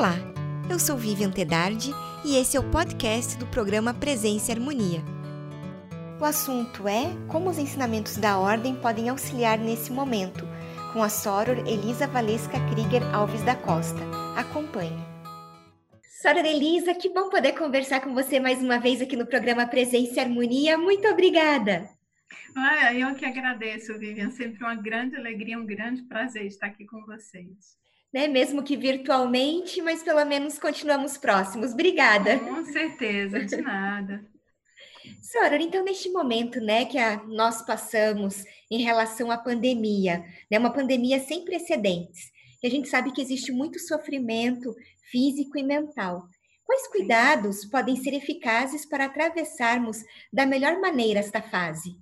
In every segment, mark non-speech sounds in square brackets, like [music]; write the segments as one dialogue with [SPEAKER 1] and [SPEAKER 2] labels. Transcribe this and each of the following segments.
[SPEAKER 1] Olá, eu sou Vivian Tedardi e esse é o podcast do programa Presença e Harmonia. O assunto é como os ensinamentos da Ordem podem auxiliar nesse momento, com a Soror Elisa Valesca Krieger Alves da Costa. Acompanhe. Soror Elisa, que bom poder conversar com você mais uma vez aqui no programa Presença e Harmonia. Muito obrigada!
[SPEAKER 2] Ah, eu que agradeço, Vivian. Sempre uma grande alegria, um grande prazer estar aqui com vocês.
[SPEAKER 1] Né? Mesmo que virtualmente, mas pelo menos continuamos próximos. Obrigada.
[SPEAKER 2] Com certeza, de nada.
[SPEAKER 1] Senhora, então neste momento, né, que a, nós passamos em relação à pandemia, né, uma pandemia sem precedentes, e a gente sabe que existe muito sofrimento físico e mental. Quais cuidados podem ser eficazes para atravessarmos da melhor maneira esta fase?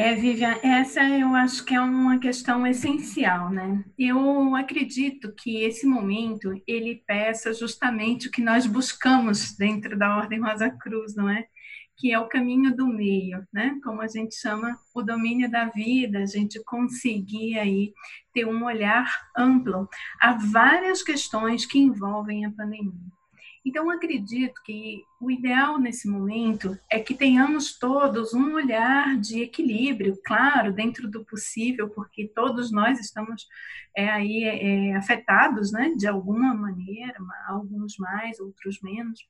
[SPEAKER 2] É, Vivian, essa eu acho que é uma questão essencial, né? Eu acredito que esse momento ele peça justamente o que nós buscamos dentro da Ordem Rosa Cruz, não é? Que é o caminho do meio, né? Como a gente chama o domínio da vida, a gente conseguir aí ter um olhar amplo a várias questões que envolvem a pandemia. Então, acredito que o ideal nesse momento é que tenhamos todos um olhar de equilíbrio, claro, dentro do possível, porque todos nós estamos é, aí é, afetados, né, de alguma maneira, alguns mais, outros menos.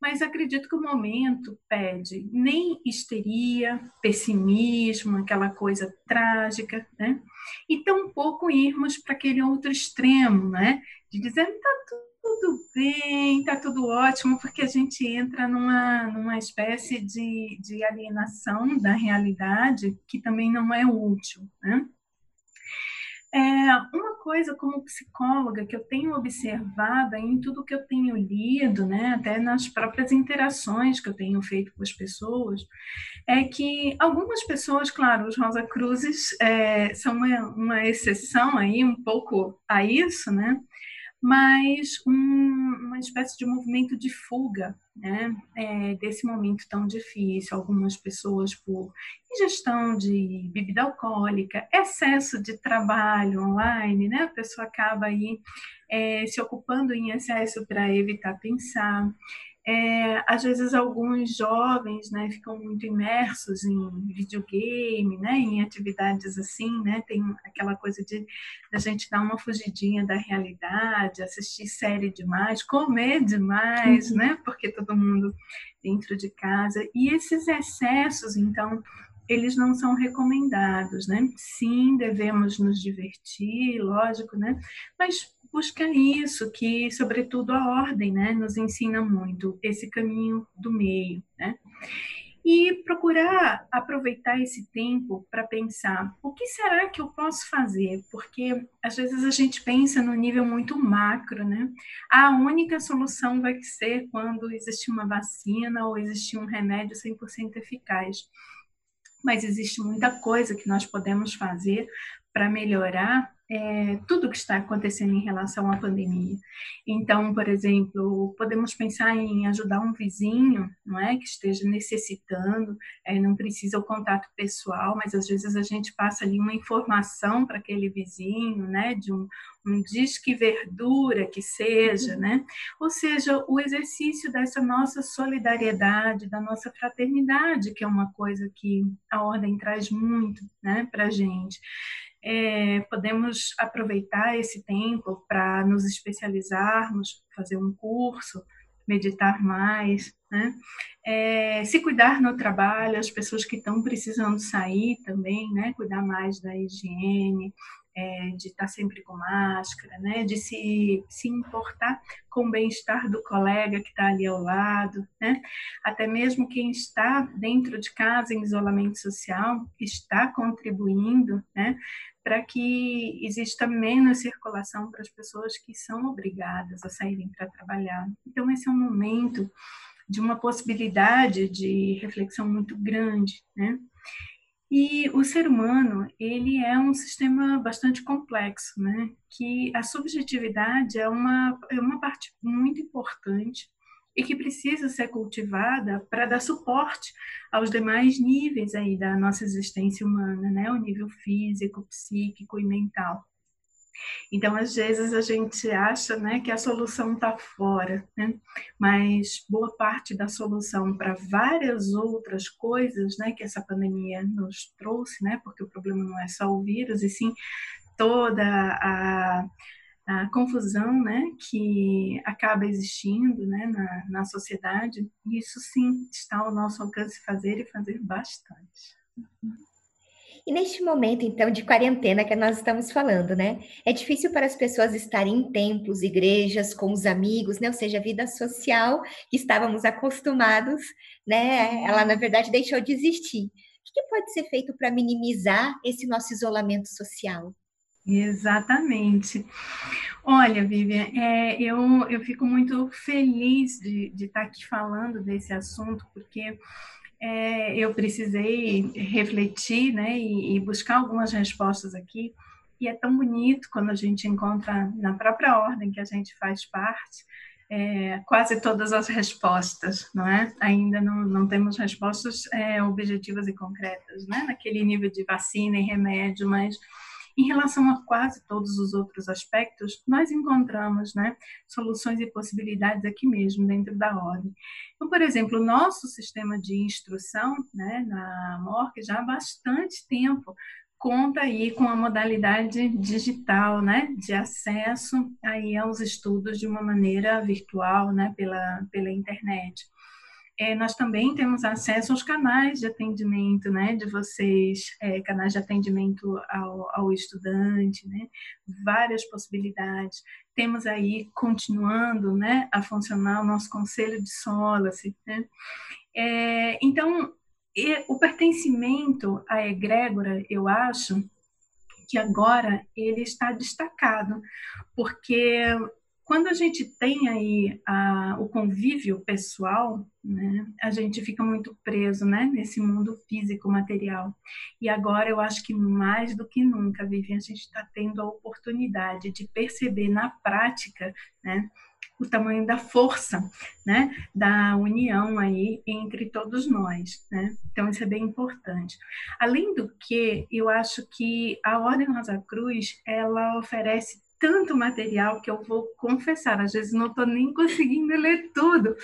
[SPEAKER 2] Mas acredito que o momento pede nem histeria, pessimismo, aquela coisa trágica, né? E tampouco irmos para aquele outro extremo, né? De dizer, tá tudo tudo bem, tá tudo ótimo, porque a gente entra numa, numa espécie de, de alienação da realidade que também não é útil, né? É, uma coisa como psicóloga que eu tenho observado em tudo que eu tenho lido, né, até nas próprias interações que eu tenho feito com as pessoas, é que algumas pessoas, claro, os Rosa Cruzes é, são uma, uma exceção aí um pouco a isso, né, mas um, uma espécie de movimento de fuga né, é, desse momento tão difícil. Algumas pessoas por ingestão de bebida alcoólica, excesso de trabalho online, né, a pessoa acaba aí é, se ocupando em excesso para evitar pensar. É, às vezes alguns jovens né, ficam muito imersos em videogame, né, em atividades assim, né, tem aquela coisa de a gente dar uma fugidinha da realidade, assistir série demais, comer demais, uhum. né, porque todo mundo dentro de casa. E esses excessos, então, eles não são recomendados, né? Sim, devemos nos divertir, lógico, né? Mas busca isso, que sobretudo a ordem, né, nos ensina muito esse caminho do meio, né? E procurar aproveitar esse tempo para pensar o que será que eu posso fazer, porque às vezes a gente pensa no nível muito macro, né? A única solução vai ser quando existir uma vacina ou existir um remédio 100% eficaz. Mas existe muita coisa que nós podemos fazer para melhorar é, tudo que está acontecendo em relação à pandemia. Então, por exemplo, podemos pensar em ajudar um vizinho, não é, que esteja necessitando, é, não precisa o contato pessoal, mas às vezes a gente passa ali uma informação para aquele vizinho, né, de um, um disque verdura que seja, né? Ou seja, o exercício dessa nossa solidariedade, da nossa fraternidade, que é uma coisa que a ordem traz muito, né, para gente é, podemos aproveitar esse tempo para nos especializarmos, fazer um curso, meditar mais, né? É, se cuidar no trabalho, as pessoas que estão precisando sair também, né? Cuidar mais da higiene, é, de estar sempre com máscara, né? De se, se importar com o bem-estar do colega que está ali ao lado, né? Até mesmo quem está dentro de casa em isolamento social está contribuindo, né? Para que exista menos circulação para as pessoas que são obrigadas a saírem para trabalhar. Então esse é um momento de uma possibilidade de reflexão muito grande, né? E o ser humano, ele é um sistema bastante complexo, né? Que a subjetividade é uma, é uma parte muito importante e que precisa ser cultivada para dar suporte aos demais níveis aí da nossa existência humana, né? O nível físico, psíquico e mental. Então, às vezes, a gente acha né, que a solução está fora, né? mas boa parte da solução para várias outras coisas né, que essa pandemia nos trouxe, né, porque o problema não é só o vírus, e sim toda a, a confusão né, que acaba existindo né, na, na sociedade, isso sim está ao nosso alcance fazer e fazer bastante.
[SPEAKER 1] E neste momento, então, de quarentena que nós estamos falando, né? É difícil para as pessoas estarem em templos, igrejas, com os amigos, né? Ou seja, a vida social que estávamos acostumados, né? Ela, na verdade, deixou de existir. O que pode ser feito para minimizar esse nosso isolamento social?
[SPEAKER 2] Exatamente. Olha, Vivian, é, eu, eu fico muito feliz de, de estar aqui falando desse assunto, porque é, eu precisei refletir né, e, e, buscar algumas respostas aqui. E é tão bonito quando a gente encontra na própria ordem que a gente faz parte é, quase todas as respostas, não é? Ainda não, não temos respostas é, objetivas e concretas, né? Naquele nível de vacina e remédio, mas em relação a quase todos os outros aspectos, nós encontramos né, soluções e possibilidades aqui mesmo, dentro da ordem. Então, por exemplo, o nosso sistema de instrução né, na MORC já há bastante tempo conta aí com a modalidade digital, né, de acesso aí aos estudos de uma maneira virtual, né, pela, pela internet é, nós também temos acesso aos canais de atendimento, né, de vocês, é, canais de atendimento ao, ao, estudante, né, várias possibilidades. Temos aí, continuando, né, a funcionar o nosso conselho de Solace, né. É, então, o pertencimento à egrégora, eu acho que agora ele está destacado, porque quando a gente tem aí a, o convívio pessoal, né, a gente fica muito preso né, nesse mundo físico material. E agora eu acho que mais do que nunca, Vivian, a gente está tendo a oportunidade de perceber na prática né, o tamanho da força, né, da união aí entre todos nós, né? Então isso é bem importante. Além do que, eu acho que a Ordem Rosa Cruz ela oferece tanto material que eu vou confessar, às vezes não estou nem [laughs] conseguindo ler tudo,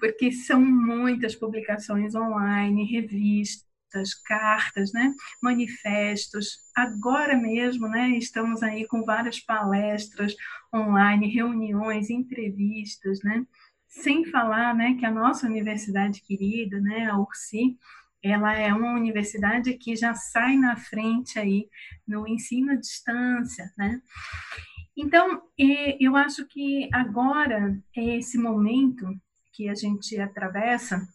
[SPEAKER 2] porque são muitas publicações online, revistas, cartas, né, manifestos. Agora mesmo, né, estamos aí com várias palestras online, reuniões, entrevistas, né, sem falar, né, que a nossa universidade querida, né, a URSI, ela é uma universidade que já sai na frente aí no ensino à distância, né? Então, eu acho que agora, esse momento que a gente atravessa,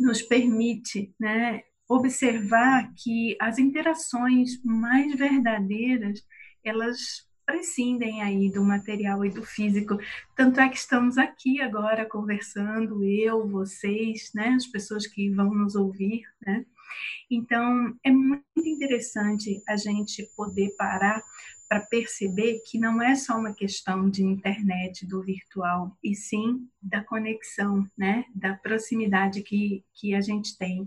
[SPEAKER 2] nos permite né, observar que as interações mais verdadeiras, elas prescindem aí do material e do físico. Tanto é que estamos aqui agora conversando, eu, vocês, né, as pessoas que vão nos ouvir, né? Então, é muito interessante a gente poder parar para perceber que não é só uma questão de internet, do virtual, e sim da conexão, né? da proximidade que, que a gente tem.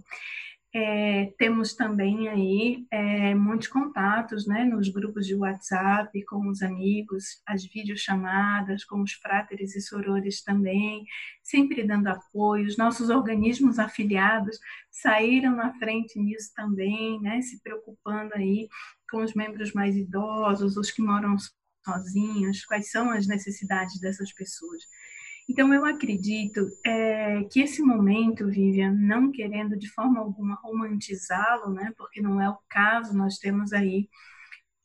[SPEAKER 2] É, temos também aí é, muitos contatos né, nos grupos de WhatsApp com os amigos, as videochamadas com os fráteres e sorores também, sempre dando apoio. Os nossos organismos afiliados saíram na frente nisso também, né, se preocupando aí com os membros mais idosos, os que moram sozinhos, quais são as necessidades dessas pessoas. Então, eu acredito é, que esse momento, Vivian, não querendo de forma alguma romantizá-lo, né, porque não é o caso, nós temos aí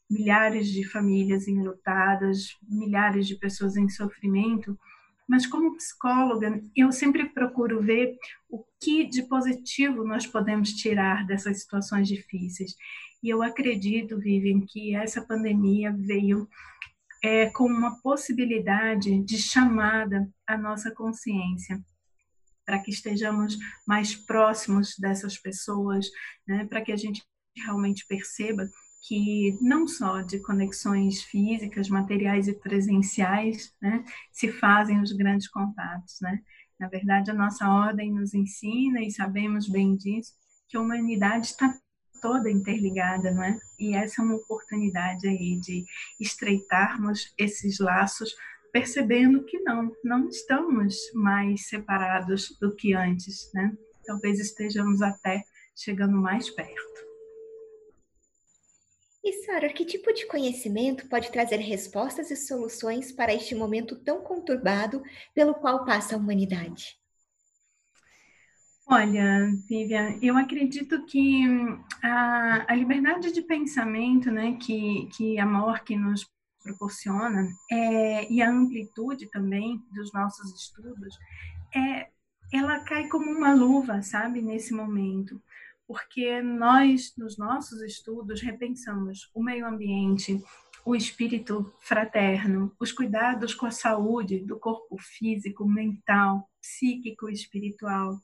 [SPEAKER 2] milhares de famílias enlutadas, milhares de pessoas em sofrimento, mas como psicóloga, eu sempre procuro ver o que de positivo nós podemos tirar dessas situações difíceis. E eu acredito, Vivian, que essa pandemia veio é, com uma possibilidade de chamada à nossa consciência, para que estejamos mais próximos dessas pessoas, né, para que a gente realmente perceba que não só de conexões físicas, materiais e presenciais, né, se fazem os grandes contatos, né? Na verdade, a nossa ordem nos ensina e sabemos bem disso que a humanidade está toda interligada, não é? E essa é uma oportunidade aí de estreitarmos esses laços, percebendo que não, não estamos mais separados do que antes, né? Talvez estejamos até chegando mais perto.
[SPEAKER 1] E Sara, que tipo de conhecimento pode trazer respostas e soluções para este momento tão conturbado pelo qual passa a humanidade?
[SPEAKER 2] Olha, Vivian, eu acredito que a, a liberdade de pensamento né, que, que a MORC nos proporciona é, e a amplitude também dos nossos estudos, é, ela cai como uma luva, sabe, nesse momento porque nós, nos nossos estudos, repensamos o meio ambiente, o espírito fraterno, os cuidados com a saúde do corpo físico, mental, psíquico e espiritual.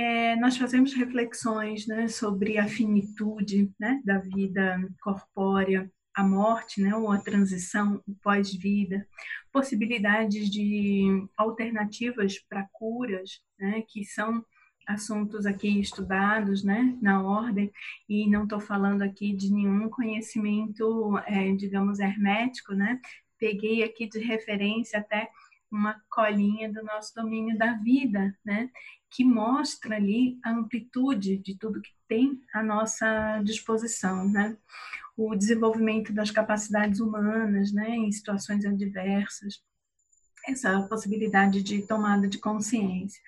[SPEAKER 2] É, nós fazemos reflexões né, sobre a finitude né, da vida corpórea, a morte, né, ou a transição, o pós-vida, possibilidades de alternativas para curas, né, que são assuntos aqui estudados, né, na ordem, e não estou falando aqui de nenhum conhecimento, é, digamos, hermético, né, peguei aqui de referência até uma colinha do nosso domínio da vida, né, que mostra ali a amplitude de tudo que tem à nossa disposição, né, o desenvolvimento das capacidades humanas, né, em situações adversas, essa possibilidade de tomada de consciência.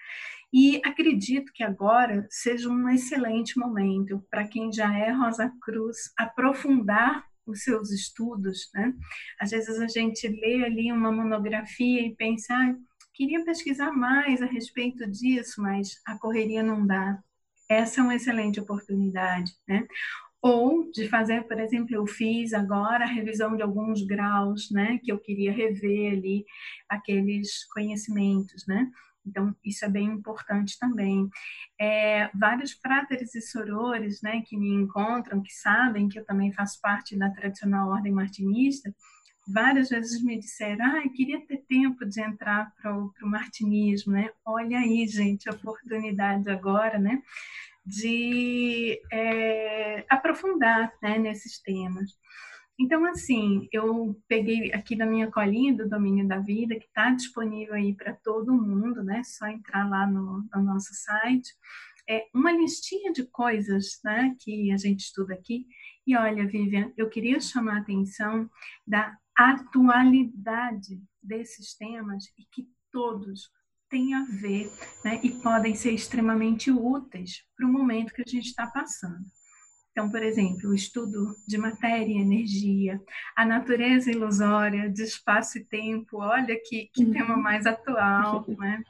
[SPEAKER 2] E acredito que agora seja um excelente momento para quem já é Rosa Cruz aprofundar os seus estudos, né? Às vezes a gente lê ali uma monografia e pensa, ah, queria pesquisar mais a respeito disso, mas a correria não dá. Essa é uma excelente oportunidade, né? Ou de fazer, por exemplo, eu fiz agora a revisão de alguns graus, né? Que eu queria rever ali aqueles conhecimentos, né? Então, isso é bem importante também. É, vários fráteres e sorores né, que me encontram, que sabem que eu também faço parte da tradicional ordem martinista, várias vezes me disseram, ah, eu queria ter tempo de entrar para o martinismo, né? Olha aí, gente, a oportunidade agora, né? De é, aprofundar né, nesses temas. Então, assim, eu peguei aqui da minha colinha do Domínio da Vida, que está disponível aí para todo mundo, né? Só entrar lá no, no, nosso site. É uma listinha de coisas, né, que a gente estuda aqui. E olha, Vivian, eu queria chamar a atenção da atualidade desses temas e que todos têm a ver, né, e podem ser extremamente úteis para o momento que a gente está passando. Então, por exemplo, o estudo de matéria e energia, a natureza ilusória de espaço e tempo, olha que, que uhum. tema mais atual, [laughs] né?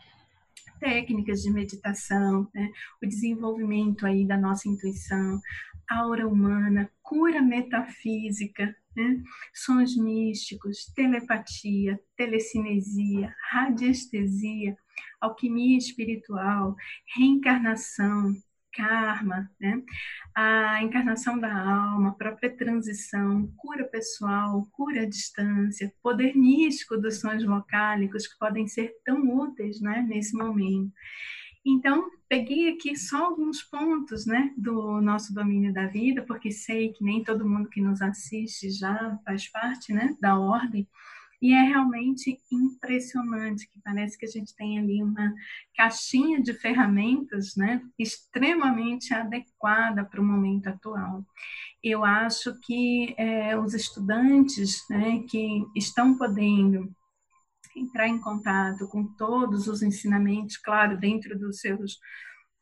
[SPEAKER 2] técnicas de meditação, né? o desenvolvimento aí da nossa intuição, aura humana, cura metafísica, né? sons místicos, telepatia, telecinesia, radiestesia, alquimia espiritual, reencarnação, karma, né? a encarnação da alma, a própria transição, cura pessoal, cura à distância, poder místico dos sons vocálicos que podem ser tão úteis né, nesse momento. Então, peguei aqui só alguns pontos né, do nosso domínio da vida, porque sei que nem todo mundo que nos assiste já faz parte né, da ordem, e é realmente impressionante, que parece que a gente tem ali uma caixinha de ferramentas né, extremamente adequada para o momento atual. Eu acho que é, os estudantes né, que estão podendo entrar em contato com todos os ensinamentos, claro, dentro dos seus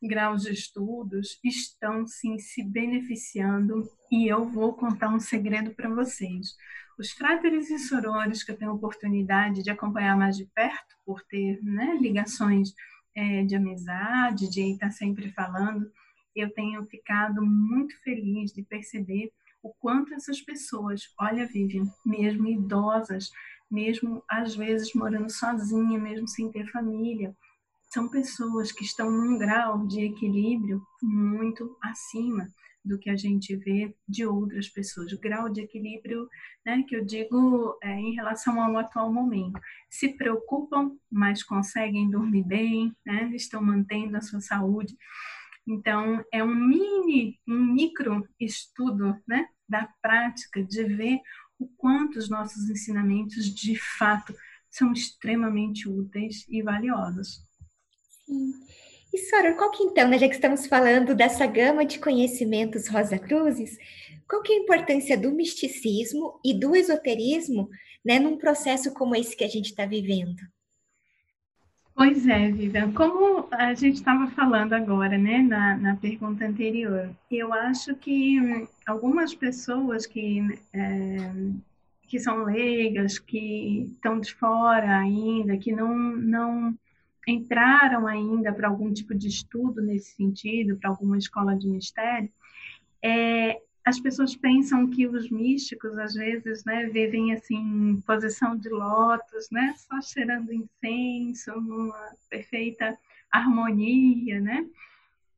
[SPEAKER 2] graus de estudos, estão sim se beneficiando e eu vou contar um segredo para vocês. Os fráteres e sorores que eu tenho oportunidade de acompanhar mais de perto, por ter né, ligações é, de amizade, de estar sempre falando, eu tenho ficado muito feliz de perceber o quanto essas pessoas, olha, Vivian, mesmo idosas, mesmo às vezes morando sozinha, mesmo sem ter família, são pessoas que estão num grau de equilíbrio muito acima do que a gente vê de outras pessoas, o grau de equilíbrio, né, que eu digo é, em relação ao atual momento. Se preocupam, mas conseguem dormir bem, né, estão mantendo a sua saúde. Então, é um mini, um micro estudo né, da prática de ver o quanto os nossos ensinamentos de fato são extremamente úteis e valiosos.
[SPEAKER 1] Sim. E Sora, qual que então, né, já que estamos falando dessa gama de conhecimentos Rosa Cruzes, qual que é a importância do misticismo e do esoterismo né, num processo como esse que a gente está vivendo?
[SPEAKER 2] Pois é, Vivian, como a gente estava falando agora, né, na, na pergunta anterior, eu acho que algumas pessoas que, é, que são leigas, que estão de fora ainda, que não, não entraram ainda para algum tipo de estudo nesse sentido, para alguma escola de mistério, é, as pessoas pensam que os místicos, às vezes, né, vivem assim, em posição de lótus, né, só cheirando incenso, numa perfeita harmonia, né?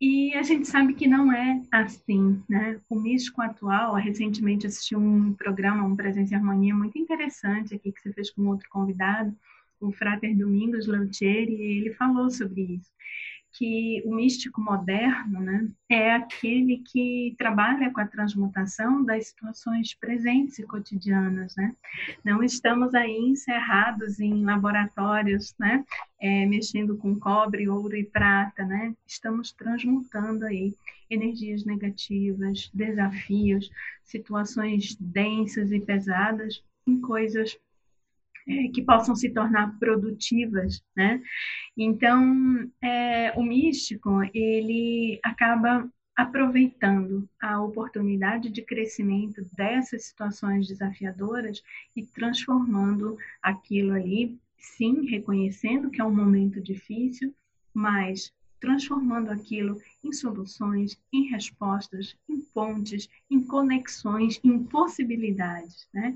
[SPEAKER 2] E a gente sabe que não é assim, né? O místico atual, recentemente assisti um programa, um Presença e Harmonia muito interessante aqui que você fez com outro convidado, o Frater Domingos Lautieri, e ele falou sobre isso que o místico moderno né, é aquele que trabalha com a transmutação das situações presentes e cotidianas. Né? Não estamos aí encerrados em laboratórios, né, é, mexendo com cobre, ouro e prata. Né? Estamos transmutando aí energias negativas, desafios, situações densas e pesadas em coisas [laughs] que possam se tornar produtivas, né? Então, é, o místico, ele acaba aproveitando a oportunidade de crescimento dessas situações desafiadoras e transformando aquilo ali, sim, reconhecendo que é um momento difícil, mas transformando aquilo em soluções, em respostas, em pontes, em conexões, em possibilidades, né?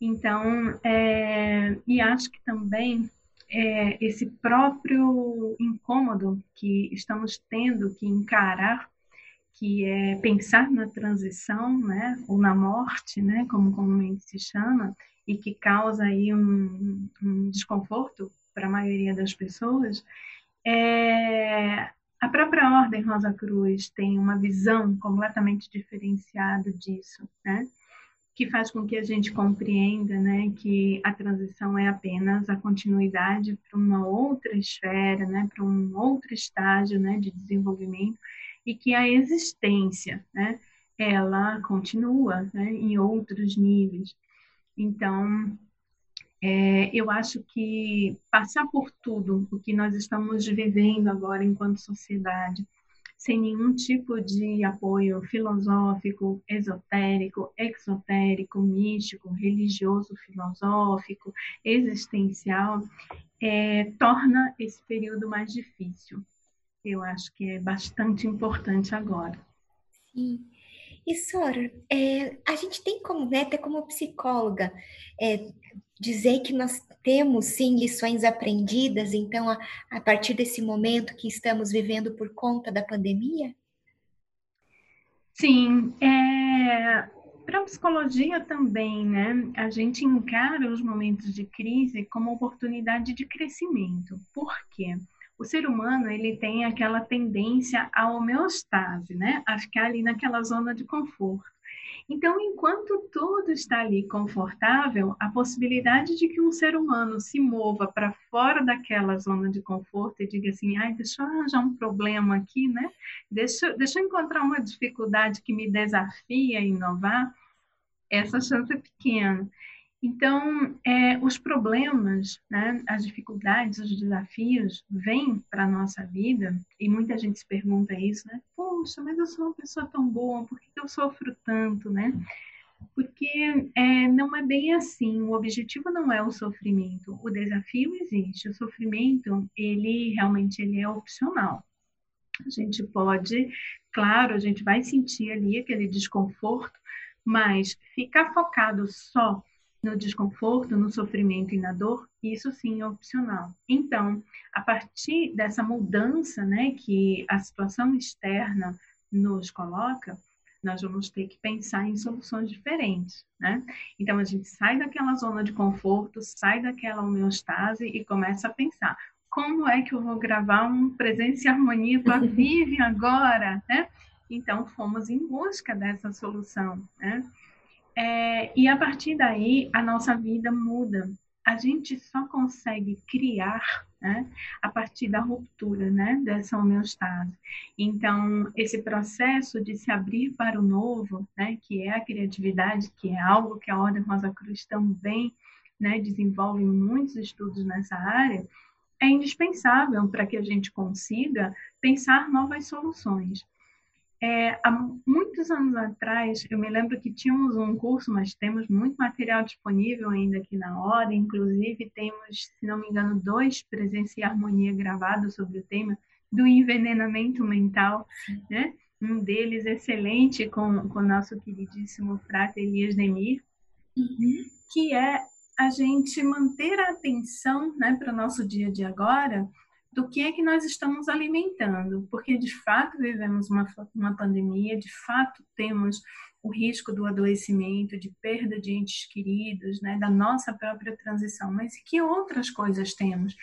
[SPEAKER 2] Então, é, e acho que também é, esse próprio incômodo que estamos tendo que encarar, que é pensar na transição, né, ou na morte, né, como comumente se chama, e que causa aí um, um desconforto para a maioria das pessoas, é, a própria Ordem Rosa Cruz tem uma visão completamente diferenciada disso, né? que faz com que a gente compreenda né, que a transição é apenas a continuidade para uma outra esfera, né, para um outro estágio né, de desenvolvimento, e que a existência né, ela continua né, em outros níveis. Então, é, eu acho que passar por tudo o que nós estamos vivendo agora enquanto sociedade, sem nenhum tipo de apoio filosófico, esotérico, exotérico, místico, religioso, filosófico, existencial, é, torna esse período mais difícil. Eu acho que é bastante importante agora.
[SPEAKER 1] Sim. E Sora, é, a gente tem como, né, até como psicóloga, é, dizer que nós temos sim lições aprendidas, então, a, a partir desse momento que estamos vivendo por conta da pandemia?
[SPEAKER 2] Sim, é, para a psicologia também, né? A gente encara os momentos de crise como oportunidade de crescimento. Por quê? o ser humano ele tem aquela tendência à homeostase, né? A ficar ali naquela zona de conforto. Então, enquanto tudo está ali confortável, a possibilidade de que um ser humano se mova para fora daquela zona de conforto e diga assim, ai, deixa eu arranjar um problema aqui, né? Deixa, deixa eu encontrar uma dificuldade que me desafia a inovar, essa chance é pequena. Então, é, os problemas, né, as dificuldades, os desafios vêm para a nossa vida, e muita gente se pergunta isso, né? Poxa, mas eu sou uma pessoa tão boa, por que eu sofro tanto, né? Porque é, não é bem assim, o objetivo não é o sofrimento, o desafio existe, o sofrimento, ele realmente ele é opcional. A gente pode, claro, a gente vai sentir ali aquele desconforto, mas ficar focado só no desconforto, no sofrimento e na dor, isso sim é opcional. Então, a partir dessa mudança, né, que a situação externa nos coloca, nós vamos ter que pensar em soluções diferentes, né? Então a gente sai daquela zona de conforto, sai daquela homeostase e começa a pensar como é que eu vou gravar um Presença e Harmonia com a [laughs] Vivian agora, né? Então, fomos em busca dessa solução, né? É, e a partir daí, a nossa vida muda. A gente só consegue criar né, a partir da ruptura né, dessa homeostase. Então, esse processo de se abrir para o novo, né, que é a criatividade, que é algo que a Ordem Rosa Cruz também né, desenvolve muitos estudos nessa área, é indispensável para que a gente consiga pensar novas soluções. É, há muitos anos atrás, eu me lembro que tínhamos um curso, mas temos muito material disponível ainda aqui na hora, inclusive temos, se não me engano, dois Presença e Harmonia gravados sobre o tema do envenenamento mental, né? Um deles excelente com, com o nosso queridíssimo Frater Elias Demir, uhum. que é a gente manter a atenção né, para o nosso dia de agora do que é que nós estamos alimentando, porque de fato vivemos uma, uma pandemia, de fato temos o risco do adoecimento, de perda de entes queridos, né, da nossa própria transição, mas que outras coisas temos?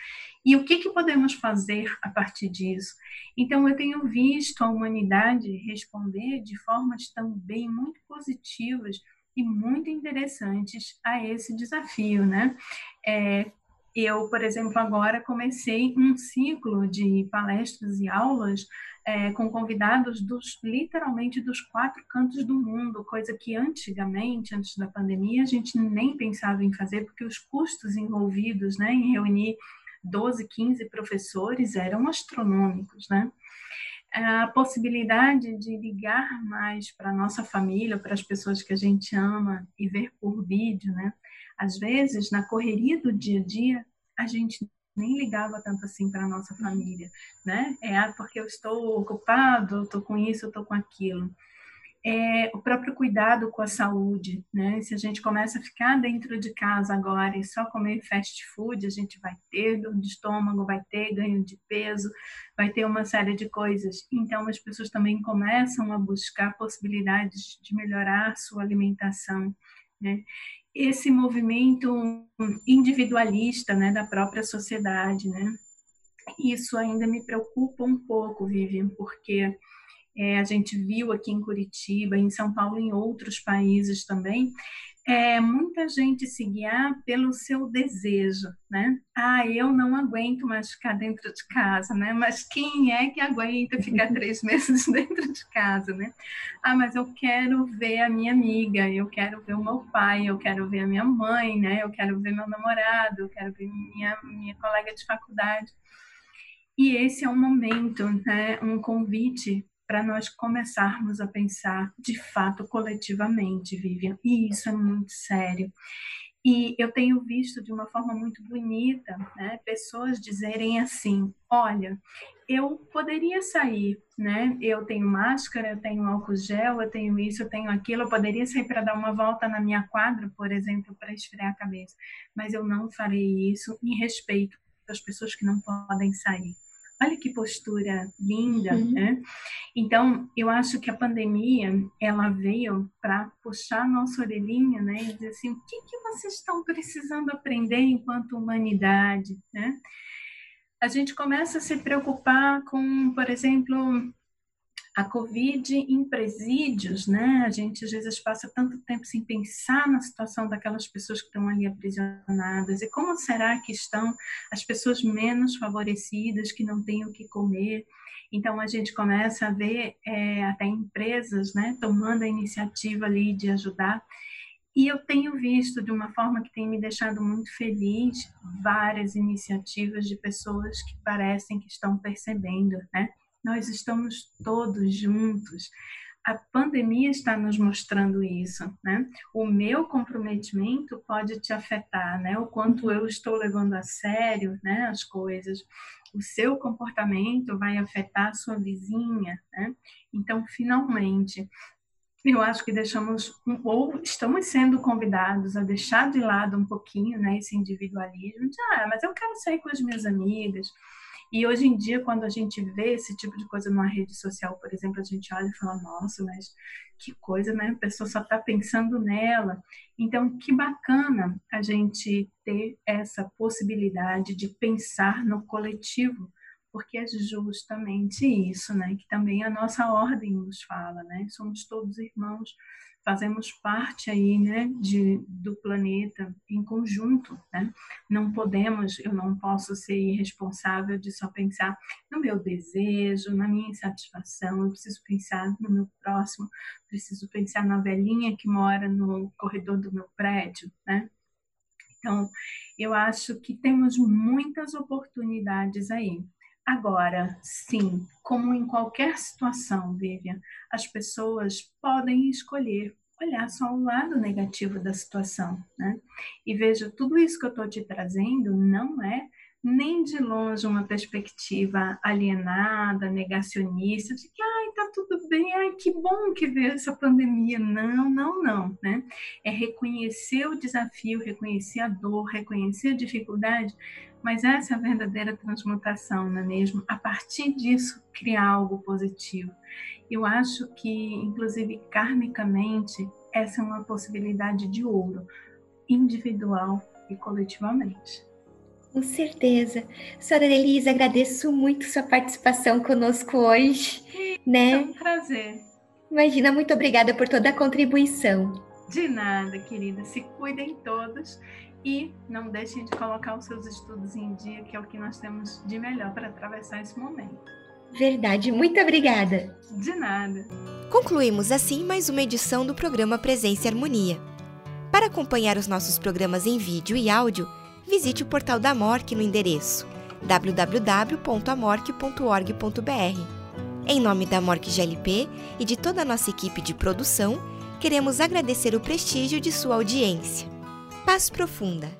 [SPEAKER 2] E o que, que podemos fazer a partir disso? Então, eu tenho visto a humanidade responder de formas também muito positivas e muito interessantes a esse desafio, né? É, eu, por exemplo, agora comecei um ciclo de palestras e aulas é, com convidados dos literalmente dos quatro cantos do mundo, coisa que antigamente, antes da pandemia, a gente nem pensava em fazer, porque os custos envolvidos né, em reunir 12, 15 professores eram astronômicos, né? a possibilidade de ligar mais para a nossa família, para as pessoas que a gente ama e ver por vídeo, né? Às vezes, na correria do dia a dia, a gente nem ligava tanto assim para a nossa família, né? É ah, porque eu estou ocupado, estou com isso, estou com aquilo é, o próprio cuidado com a saúde, né? Se a gente começa a ficar dentro de casa agora e só comer fast food, a gente vai ter dor de estômago, vai ter ganho de peso, vai ter uma série de coisas. Então, as pessoas também começam a buscar possibilidades de melhorar sua alimentação, né? Esse movimento individualista, né, da própria sociedade, né? Isso ainda me preocupa um pouco, Vivian, porque é, a gente viu aqui em Curitiba, em São Paulo, em outros países também, é, muita gente se guiar pelo seu desejo, né? Ah, eu não aguento mais ficar dentro de casa, né? Mas quem é que aguenta ficar [laughs] três meses [laughs] dentro de casa, né? Ah, mas eu quero ver a minha amiga, eu quero ver o meu pai, eu quero ver a minha mãe, né? Eu quero ver meu namorado, eu quero ver minha, minha colega de faculdade. E esse é um momento, né? Um convite para nós começarmos a pensar de fato coletivamente, Vivian. E isso é muito sério. E eu tenho visto de uma forma muito bonita, né, pessoas dizerem assim: olha, eu poderia sair, né? Eu tenho máscara, eu tenho álcool gel, eu tenho isso, eu tenho aquilo, eu poderia sair para dar uma volta na minha quadra, por exemplo, para esfriar a cabeça, mas eu não farei isso em respeito às pessoas que não podem sair. Olha que postura linda, uhum. né? Então, eu acho que a pandemia, ela veio para puxar nossa orelhinha, né? E dizer assim, o que, que vocês estão precisando aprender enquanto humanidade, né? A gente começa a se preocupar com, por exemplo, a Covid em presídios, né? A gente às vezes passa tanto tempo sem pensar na situação daquelas pessoas que estão ali aprisionadas e como será que estão as pessoas menos favorecidas que não têm o que comer. Então a gente começa a ver é, até empresas, né, tomando a iniciativa ali de ajudar. E eu tenho visto de uma forma que tem me deixado muito feliz várias iniciativas de pessoas que parecem que estão percebendo, né? Nós estamos todos juntos. A pandemia está nos mostrando isso, né? O meu comprometimento pode te afetar, né? O quanto eu estou levando a sério, né, as coisas. O seu comportamento vai afetar a sua vizinha, né? Então, finalmente, eu acho que deixamos ou estamos sendo convidados a deixar de lado um pouquinho, né, esse individualismo. De, ah, mas eu quero sair com as minhas amigas E hoje em dia, quando a gente vê esse tipo de coisa numa rede social, por exemplo, a gente olha e fala, nossa, mas que coisa, né? A pessoa só está pensando nela. Então, que bacana a gente ter essa possibilidade de pensar no coletivo, porque é justamente isso, né? Que também a nossa ordem nos fala, né? Somos todos irmãos fazemos parte aí, né, de, do planeta em conjunto, né? Não podemos, eu não posso ser irresponsável de só pensar no meu desejo, na minha insatisfação, eu preciso pensar no meu próximo, preciso pensar na velhinha que mora no corredor do meu prédio, né? Então, eu acho que temos muitas oportunidades aí. Agora, sim, como em qualquer situação, Vivian, as pessoas podem escolher olhar só o lado negativo da situação, né? E veja, tudo isso que eu estou te trazendo não é nem de longe uma perspectiva alienada, negacionista, de que, ai, tá tudo bem, ai, que bom que veio essa pandemia. Não, não, não, né? É reconhecer o desafio, reconhecer a dor, reconhecer a dificuldade, mas essa é a verdadeira transmutação, não é mesmo? A partir disso, criar algo positivo. Eu acho que, inclusive, karmicamente, essa é uma possibilidade de ouro, individual e coletivamente.
[SPEAKER 1] Com certeza. Senhora Elisa, agradeço muito sua participação conosco hoje. né?
[SPEAKER 2] É um prazer.
[SPEAKER 1] Imagina, muito obrigada por toda a contribuição.
[SPEAKER 2] De nada, querida. Se cuidem todos e não deixem de colocar os seus estudos em dia, que é o que nós temos de melhor para atravessar esse momento.
[SPEAKER 1] Verdade, muito obrigada.
[SPEAKER 2] De nada.
[SPEAKER 1] Concluímos assim mais uma edição do programa Presença e Harmonia. Para acompanhar os nossos programas em vídeo e áudio, visite o portal da MORC no endereço www.amorque.org.br. Em nome da MORC GLP e de toda a nossa equipe de produção, queremos agradecer o prestígio de sua audiência. Paz profunda!